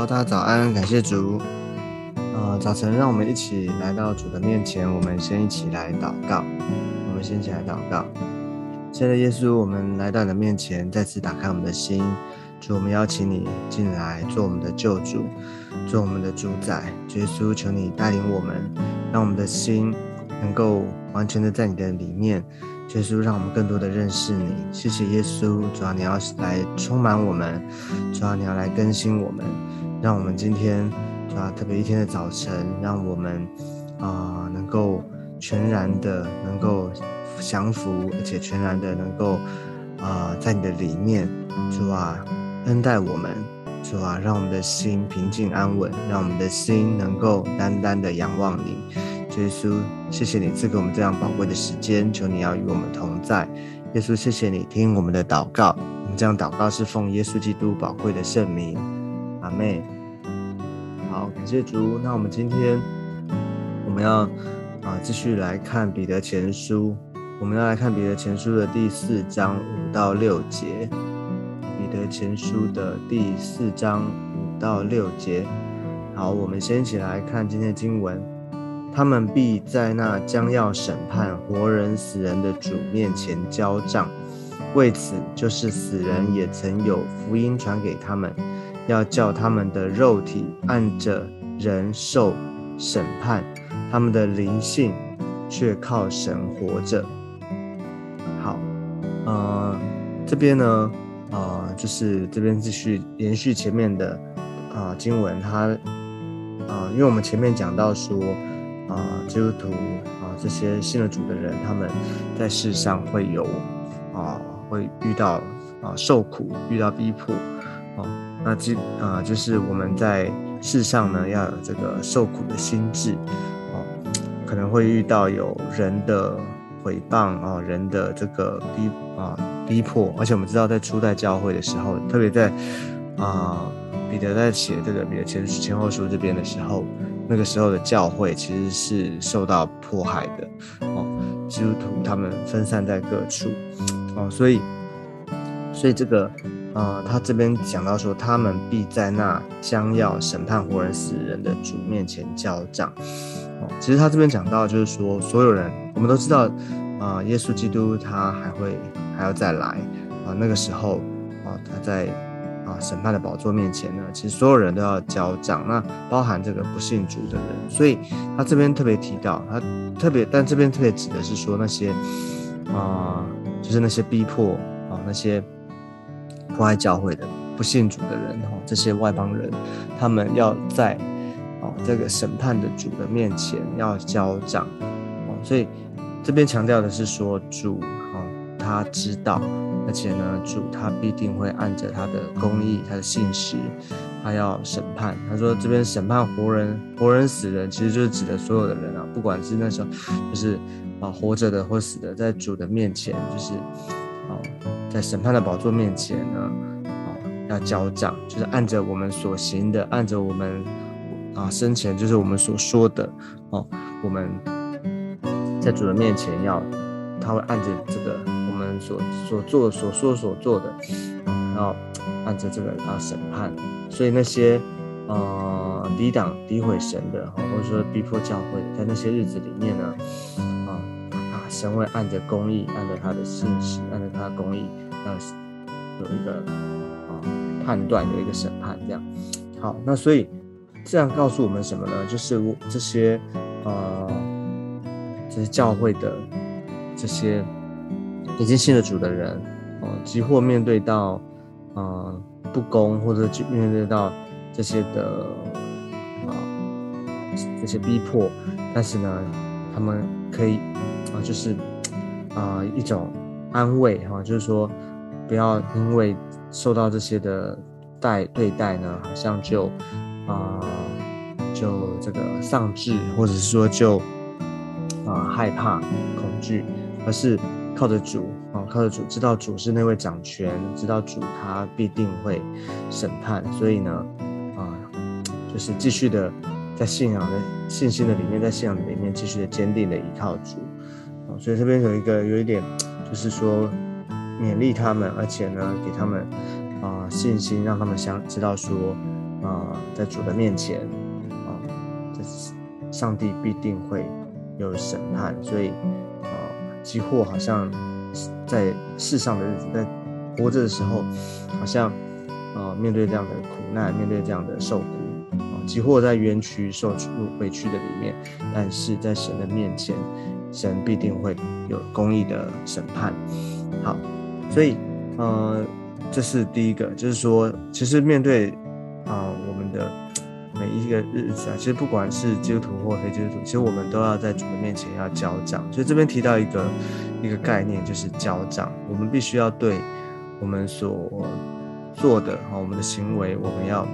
好，大家早安，感谢主。呃，早晨，让我们一起来到主的面前，我们先一起来祷告。我们先一起来祷告。亲爱的耶稣，我们来到你的面前，再次打开我们的心。主，我们邀请你进来做我们的救主，做我们的主宰。耶稣，求你带领我们，让我们的心能够完全的在你的里面。耶稣，让我们更多的认识你。谢谢耶稣，主要你要来充满我们，主要你要来更新我们，让我们今天主要特别一天的早晨，让我们啊能够全然的能够降服，而且全然的能够啊在你的里面，主啊恩待我们，主啊让我们的心平静安稳，让我们的心能够单单的仰望你。耶稣，谢谢你赐给我们这样宝贵的时间，求你要与我们同在。耶稣，谢谢你听我们的祷告，我们这样祷告是奉耶稣基督宝贵的圣名，妹。好，感谢主。那我们今天我们要啊继续来看彼得前书，我们要来看彼得前书的第四章五到六节。彼得前书的第四章五到六节。好，我们先一起来看今天的经文。他们必在那将要审判活人死人的主面前交账，为此就是死人也曾有福音传给他们，要叫他们的肉体按着人受审判，他们的灵性却靠神活着。好，呃，这边呢，呃，就是这边继续延续前面的啊经文，它啊，因为我们前面讲到说。啊，基督徒啊，这些信了主的人，他们在世上会有啊，会遇到啊受苦，遇到逼迫，啊，那这啊，就是我们在世上呢，要有这个受苦的心智，哦，可能会遇到有人的诽谤啊，人的这个逼啊逼迫，而且我们知道，在初代教会的时候，特别在啊彼得在写这个彼得前前后书这边的时候。那个时候的教会其实是受到迫害的。哦，基督徒他们分散在各处。哦，所以，所以这个呃，他这边讲到说，他们必在那将要审判活人死人的主面前交账哦。其实他这边讲到就是说，所有人我们都知道啊，耶稣基督他还会还要再来啊，那个时候啊，他在。啊，审判的宝座面前呢，其实所有人都要交账，那包含这个不信主的人。所以他这边特别提到，他特别，但这边特别指的是说那些啊，就是那些逼迫啊，那些破坏教会的不信主的人哈，这些外邦人，他们要在啊这个审判的主的面前要交账。哦，所以这边强调的是说主啊，他知道。而且呢，主他必定会按着他的公义、他的信实，他要审判。他说这边审判活人、活人、死人，其实就是指的所有的人啊，不管是那时候就是啊活着的或死的，在主的面前，就是啊在审判的宝座面前呢，啊要交账，就是按着我们所行的，按着我们啊生前就是我们所说的哦，我们在主的面前要，他会按着这个我们。所所做所说所做的，然后按着这个啊审判，所以那些呃抵挡诋毁神的，或者说逼迫教会，在那些日子里面呢，神会按着公义，按着他的信实，按着他的公义，要有一个啊判断，有一个审判，这样。好，那所以这样告诉我们什么呢？就是这些呃这些教会的这些。已经信了主的人，哦，即或面对到，呃，不公，或者面对到这些的，啊，这些逼迫，但是呢，他们可以，啊，就是，啊，一种安慰，哈，就是说，不要因为受到这些的待对待呢，好像就，啊，就这个丧志，或者是说就，啊，害怕、恐惧，而是。靠着主啊，靠着主，知道主是那位掌权，知道主他必定会审判，所以呢，啊，就是继续的在信仰的信心的里面，在信仰的里面继续的坚定的依靠主，所以这边有一个有一点，就是说勉励他们，而且呢，给他们啊信心，让他们相知道说啊，在主的面前啊，这上帝必定会有审判，所以啊，几乎好像在世上的日子，在活着的时候，好像啊，面对这样的苦难，面对这样的受苦。即或在冤屈受委屈的里面，但是在神的面前，神必定会有公义的审判。好，所以呃，这是第一个，就是说，其实面对啊我们的每一个日子啊，其实不管是基督徒或非基督徒，其实我们都要在主的面前要交账。所以这边提到一个一个概念，就是交账。我们必须要对我们所做的哈，我们的行为，我们要。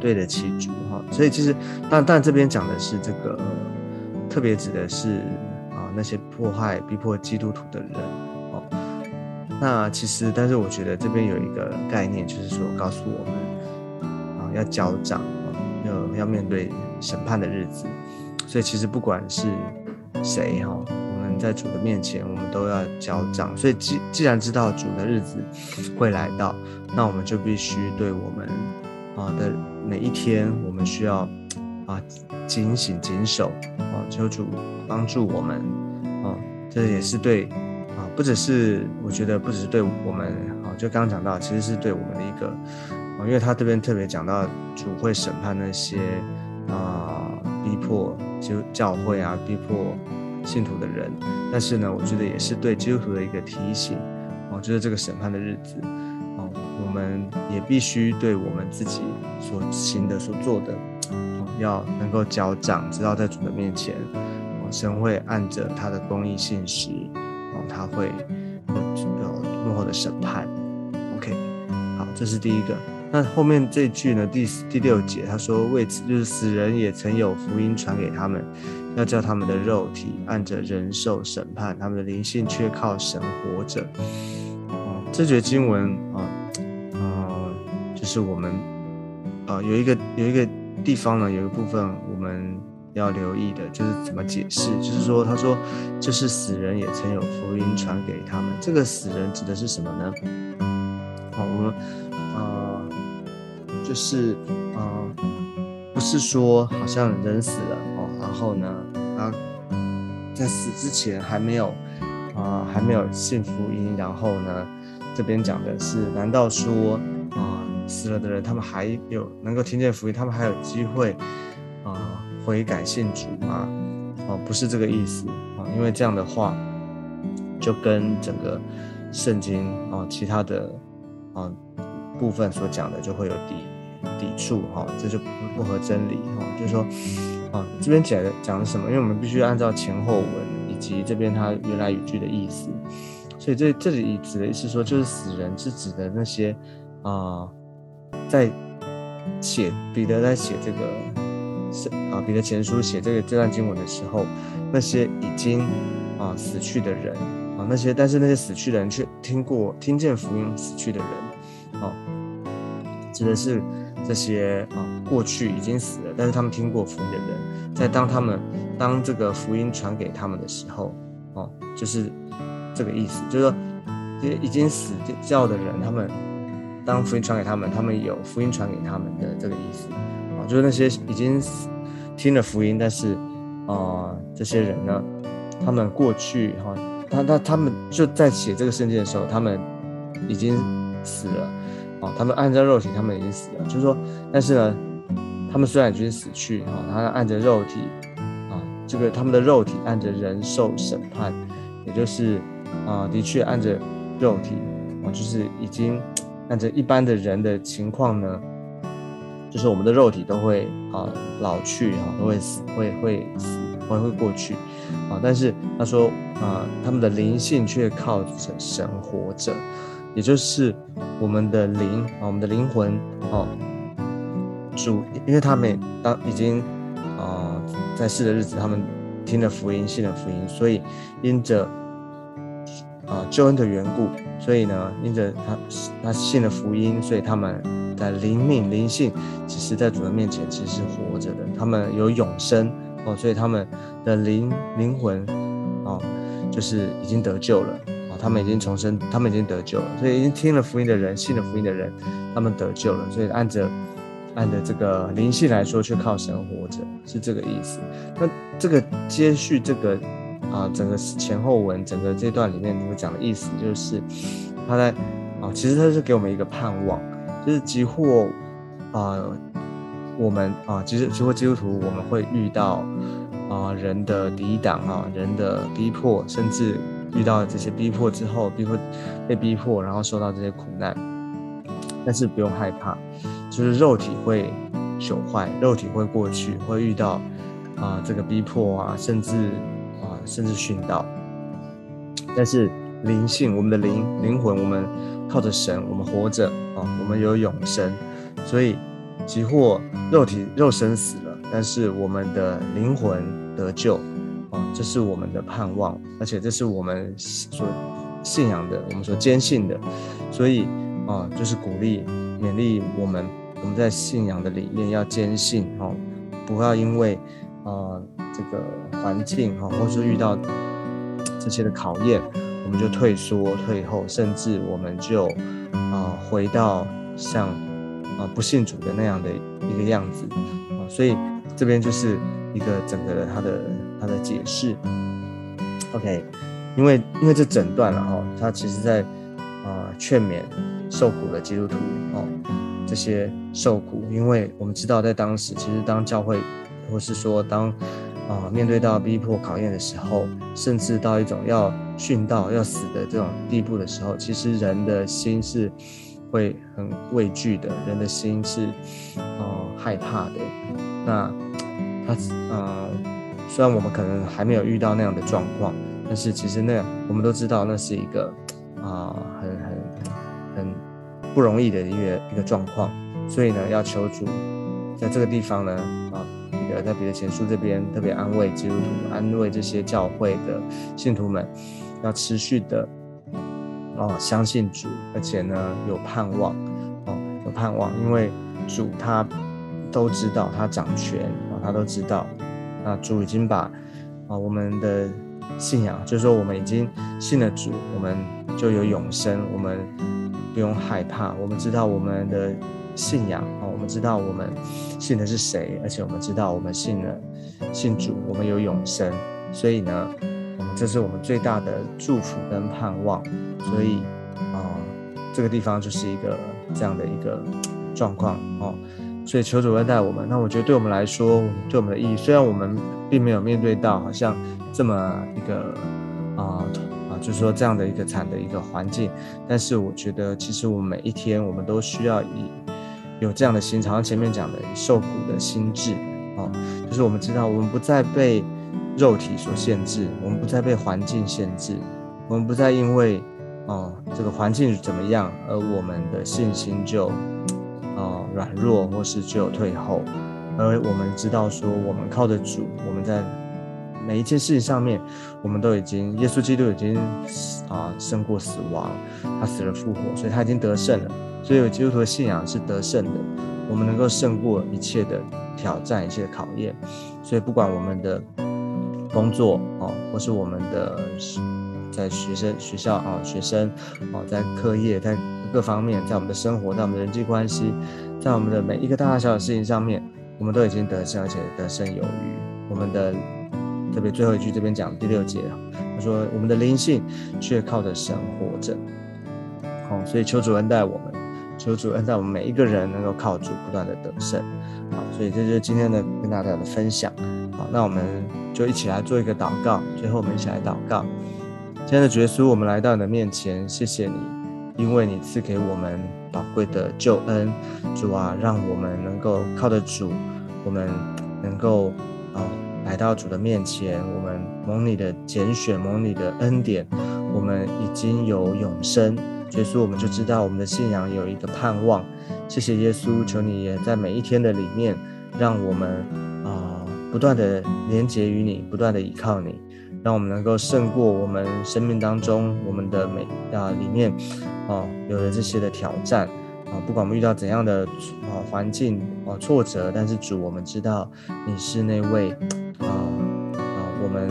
对得起主哈，所以其实，但但这边讲的是这个，特别指的是啊那些迫害、逼迫基督徒的人哦。那其实，但是我觉得这边有一个概念，就是说告诉我们啊要交账啊，要要面对审判的日子。所以其实不管是谁哈，我们在主的面前，我们都要交账。所以既既然知道主的日子会来到，那我们就必须对我们啊的。每一天，我们需要啊警醒谨守啊，求主帮助我们啊，这也是对啊，不只是我觉得不只是对我们啊，就刚刚讲到，其实是对我们的一个啊，因为他这边特别讲到主会审判那些啊逼迫就教会啊逼迫信徒的人，但是呢，我觉得也是对基督徒的一个提醒啊，就是这个审判的日子。啊我们也必须对我们自己所行的、所做的，要能够交账，知道在主的面前，神会按着他的公义信实，哦，他会有幕后的审判。OK，好，这是第一个。那后面这句呢？第第六节他说：“为此，就是死人也曾有福音传给他们，要叫他们的肉体按着人受审判，他们的灵性却靠神活着。”哦，这节经文啊。是我们，呃，有一个有一个地方呢，有一部分我们要留意的，就是怎么解释。就是说，他说，就是死人也曾有福音传给他们。这个死人指的是什么呢？好，我们，呃，就是呃，不是说好像人死了哦，然后呢，他在死之前还没有，啊，还没有信福音，然后呢，这边讲的是，难道说？死了的人，他们还有能够听见福音，他们还有机会啊悔改信主吗？哦，不是这个意思啊，因为这样的话就跟整个圣经啊其他的啊部分所讲的就会有抵抵触哈，这就不不合真理哈。就是说啊，这边讲的讲的什么？因为我们必须按照前后文以及这边它原来语句的意思，所以这这里指的意思说，就是死人是指的那些啊。在写彼得在写这个是啊彼得前书写这个这段经文的时候，那些已经啊死去的人啊那些但是那些死去的人却听过听见福音死去的人啊，指的是这些啊过去已经死了，但是他们听过福音的人，在当他们当这个福音传给他们的时候，哦就是这个意思，就是说这些已经死掉的人他们。当福音传给他们，他们有福音传给他们的这个意思。啊，就是那些已经听了福音，但是啊，这些人呢，他们过去哈，他他他们就在写这个圣经的时候，他们已经死了。啊，他们按照肉体，他们已经死了，就是说，但是呢，他们虽然已经死去哈，他按着肉体啊，这个他们的肉体按着人受审判，也就是啊，的确按着肉体啊，就是已经。按照一般的人的情况呢，就是我们的肉体都会啊老去啊，都会死，会会死，会会过去啊。但是他说啊，他们的灵性却靠着神活着，也就是我们的灵啊，我们的灵魂啊，主，因为他们当已经啊在世的日子，他们听了福音，信了福音，所以因着。啊，救恩的缘故，所以呢，因着他他信了福音，所以他们的灵命灵性，其实在主人面前其实是活着的，他们有永生哦，所以他们的灵灵魂啊，就是已经得救了啊，他他们已经重生，他们已经得救了，所以已经听了福音的人，信了福音的人，他们得救了，所以按着按着这个灵性来说，却靠神活着，是这个意思。那这个接续这个啊，整个前后文，整个这段里面，你们讲的意思就是，他在啊，其实他是给我们一个盼望，就是几乎啊，我们啊，其实几乎基督徒我们会遇到。啊，人的抵挡啊，人的逼迫，甚至遇到这些逼迫之后，逼迫被逼迫，然后受到这些苦难，但是不用害怕，就是肉体会朽坏，肉体会过去，会遇到啊这个逼迫啊，甚至啊甚至殉道，但是灵性，我们的灵灵魂，我们靠着神，我们活着啊，我们有永生，所以即或肉体肉身死了。但是我们的灵魂得救，啊，这是我们的盼望，而且这是我们所信仰的，我们所坚信的，所以啊，就是鼓励、勉励我们，我们在信仰的里面要坚信，哦，不要因为啊这个环境哈，或是遇到这些的考验，我们就退缩、退后，甚至我们就啊回到像啊不信主的那样的一个样子，啊，所以。这边就是一个整个的他的他的解释，OK，因为因为这整段了哈，他其实在啊劝勉受苦的基督徒哦，这些受苦，因为我们知道在当时，其实当教会或是说当啊面对到逼迫考验的时候，甚至到一种要殉道要死的这种地步的时候，其实人的心是会很畏惧的，人的心是啊害怕的，那。他嗯，虽然我们可能还没有遇到那样的状况，但是其实那我们都知道那是一个啊很很很不容易的一个一个状况，所以呢，要求主在这个地方呢啊，那个在彼得前书这边特别安慰基督徒，安慰这些教会的信徒们，要持续的哦相信主，而且呢有盼望哦有盼望，因为主他都知道他掌权啊。他都知道，那主已经把啊我们的信仰，就是说我们已经信了主，我们就有永生，我们不用害怕。我们知道我们的信仰啊，我们知道我们信的是谁，而且我们知道我们信了信主，我们有永生。所以呢，这是我们最大的祝福跟盼望。所以啊，这个地方就是一个这样的一个状况哦。所以求主恩待我们。那我觉得对我们来说，对我们的意义，虽然我们并没有面对到好像这么一个啊啊，就是说这样的一个惨的一个环境，但是我觉得其实我们每一天，我们都需要以有这样的心，好像前面讲的受苦的心智啊，就是我们知道我们不再被肉体所限制，我们不再被环境限制，我们不再因为啊这个环境怎么样，而我们的信心就。软弱或是就有退后，而我们知道说，我们靠着主，我们在每一件事情上面，我们都已经，耶稣基督已经啊胜过死亡，他死了复活，所以他已经得胜了。所以基督徒的信仰是得胜的，我们能够胜过一切的挑战，一切的考验。所以不管我们的工作哦，或是我们的在学生学校啊，学生哦，在课业，在各方面，在我们的生活，在我们的人际关系。在我们的每一个大大小小的事情上面，我们都已经得胜，而且得胜有余。我们的特别最后一句这边讲第六节，他说我们的灵性却靠着神活着。好，所以求主恩待我们，求主恩待我们每一个人能够靠主不断的得胜。好，所以这就是今天的跟大家的分享。好，那我们就一起来做一个祷告。最后我们一起来祷告。今天的主耶稣，我们来到你的面前，谢谢你，因为你赐给我们。宝贵的救恩，主啊，让我们能够靠得主，我们能够啊来到主的面前，我们蒙你的拣选，蒙你的恩典，我们已经有永生。耶稣，我们就知道我们的信仰有一个盼望。谢谢耶稣，求你也在每一天的里面，让我们啊不断的连结于你，不断的依靠你。让我们能够胜过我们生命当中我们的每啊里面，哦有的这些的挑战啊，不管我们遇到怎样的啊环境啊挫折，但是主，我们知道你是那位啊啊我们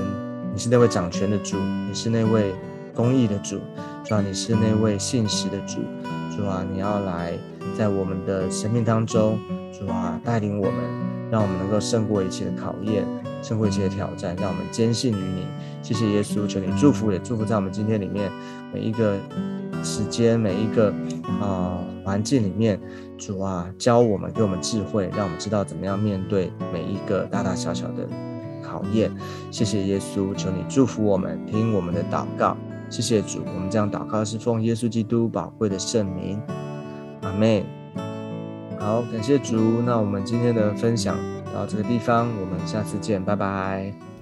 你是那位掌权的主，你是那位公义的主，主啊，你是那位信实的主，主啊，你要来在我们的生命当中，主啊，带领我们，让我们能够胜过一切的考验，胜过一切的挑战，让我们坚信于你。谢谢耶稣，求你祝福，也祝福在我们今天里面每一个时间，每一个啊环境里面，主啊，教我们，给我们智慧，让我们知道怎么样面对每一个大大小小的。考验，谢谢耶稣，求你祝福我们，听我们的祷告。谢谢主，我们这样祷告是奉耶稣基督宝贵的圣名，阿妹。好，感谢主，那我们今天的分享到这个地方，我们下次见，拜拜。